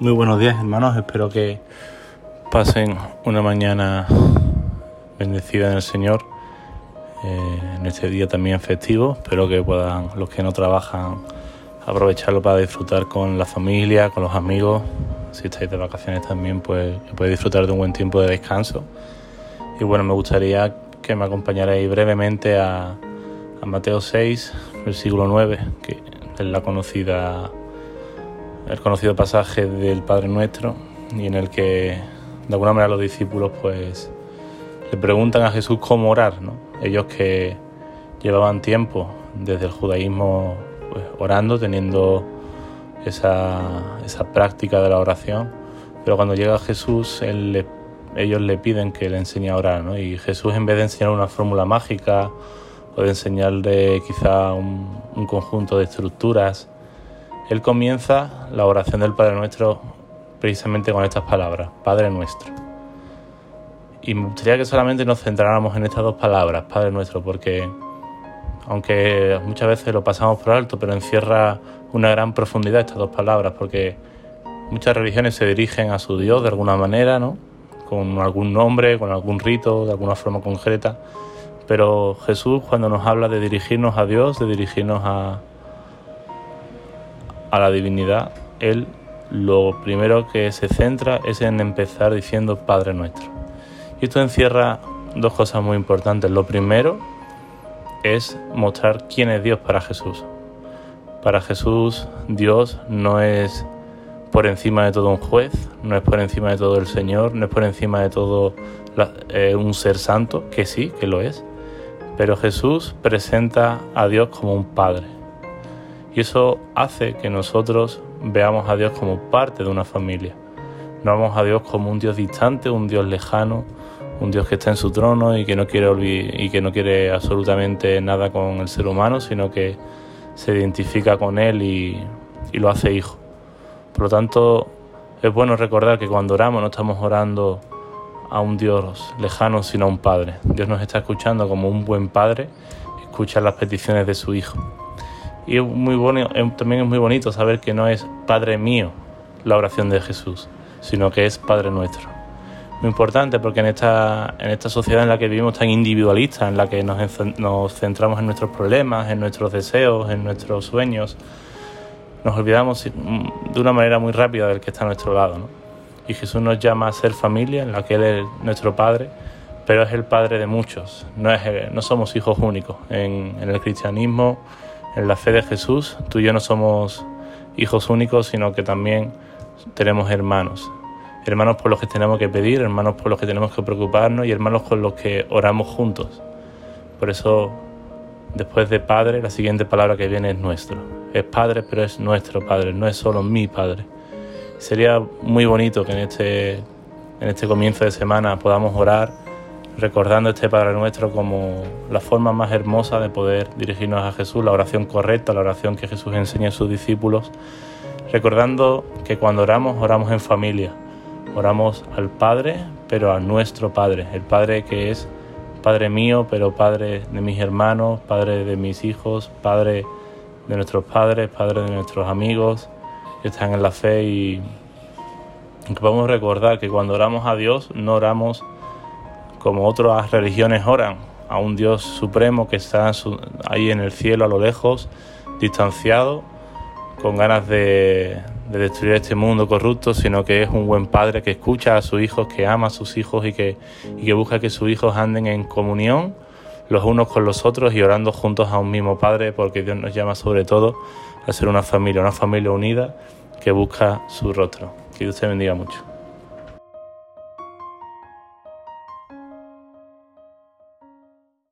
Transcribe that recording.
Muy buenos días hermanos, espero que pasen una mañana bendecida en el Señor, eh, en este día también festivo, espero que puedan los que no trabajan aprovecharlo para disfrutar con la familia, con los amigos, si estáis de vacaciones también pues podéis disfrutar de un buen tiempo de descanso. Y bueno, me gustaría que me acompañarais brevemente a, a Mateo 6, versículo 9, que es la conocida el conocido pasaje del Padre Nuestro y en el que de alguna manera los discípulos pues le preguntan a Jesús cómo orar, ¿no? Ellos que llevaban tiempo desde el judaísmo pues, orando, teniendo esa, esa, práctica de la oración, pero cuando llega Jesús ellos le piden que le enseñe a orar, ¿no? Y Jesús en vez de enseñar una fórmula mágica o de enseñarle quizá un conjunto de estructuras, él comienza la oración del Padre Nuestro precisamente con estas palabras, Padre Nuestro. Y me gustaría que solamente nos centráramos en estas dos palabras, Padre Nuestro, porque aunque muchas veces lo pasamos por alto, pero encierra una gran profundidad estas dos palabras, porque muchas religiones se dirigen a su Dios de alguna manera, ¿no? Con algún nombre, con algún rito, de alguna forma concreta. Pero Jesús cuando nos habla de dirigirnos a Dios, de dirigirnos a, a la divinidad, él lo primero que se centra es en empezar diciendo Padre nuestro. Y esto encierra dos cosas muy importantes. Lo primero es mostrar quién es Dios para Jesús. Para Jesús Dios no es por encima de todo un juez, no es por encima de todo el Señor, no es por encima de todo eh, un ser santo, que sí, que lo es, pero Jesús presenta a Dios como un Padre. Y eso hace que nosotros veamos a Dios como parte de una familia. No vemos a Dios como un Dios distante, un Dios lejano, un Dios que está en su trono y que no quiere y que no quiere absolutamente nada con el ser humano, sino que se identifica con él y, y lo hace hijo. Por lo tanto, es bueno recordar que cuando oramos no estamos orando a un Dios lejano, sino a un Padre. Dios nos está escuchando como un buen Padre, escucha las peticiones de su Hijo. Y es muy bueno, también es muy bonito saber que no es Padre mío la oración de Jesús, sino que es Padre nuestro. Muy importante porque en esta, en esta sociedad en la que vivimos tan individualista, en la que nos, nos centramos en nuestros problemas, en nuestros deseos, en nuestros sueños, nos olvidamos de una manera muy rápida del que está a nuestro lado. ¿no? Y Jesús nos llama a ser familia, en la que Él es nuestro Padre, pero es el Padre de muchos, no, es, no somos hijos únicos. En, en el cristianismo en la fe de Jesús, tú y yo no somos hijos únicos, sino que también tenemos hermanos. Hermanos por los que tenemos que pedir, hermanos por los que tenemos que preocuparnos y hermanos con los que oramos juntos. Por eso, después de Padre, la siguiente palabra que viene es nuestro. Es Padre, pero es nuestro Padre, no es solo mi Padre. Sería muy bonito que en este, en este comienzo de semana podamos orar recordando este Padre Nuestro como la forma más hermosa de poder dirigirnos a Jesús, la oración correcta, la oración que Jesús enseña a sus discípulos, recordando que cuando oramos, oramos en familia, oramos al Padre, pero a nuestro Padre, el Padre que es Padre mío, pero Padre de mis hermanos, Padre de mis hijos, Padre de nuestros padres, Padre de nuestros amigos que están en la fe. Y que podemos recordar que cuando oramos a Dios no oramos como otras religiones oran, a un Dios supremo que está ahí en el cielo a lo lejos, distanciado, con ganas de, destruir este mundo corrupto, sino que es un buen padre que escucha a sus hijos, que ama a sus hijos y que, y que busca que sus hijos anden en comunión los unos con los otros y orando juntos a un mismo Padre, porque Dios nos llama sobre todo a ser una familia, una familia unida que busca su rostro. Que Dios te bendiga mucho.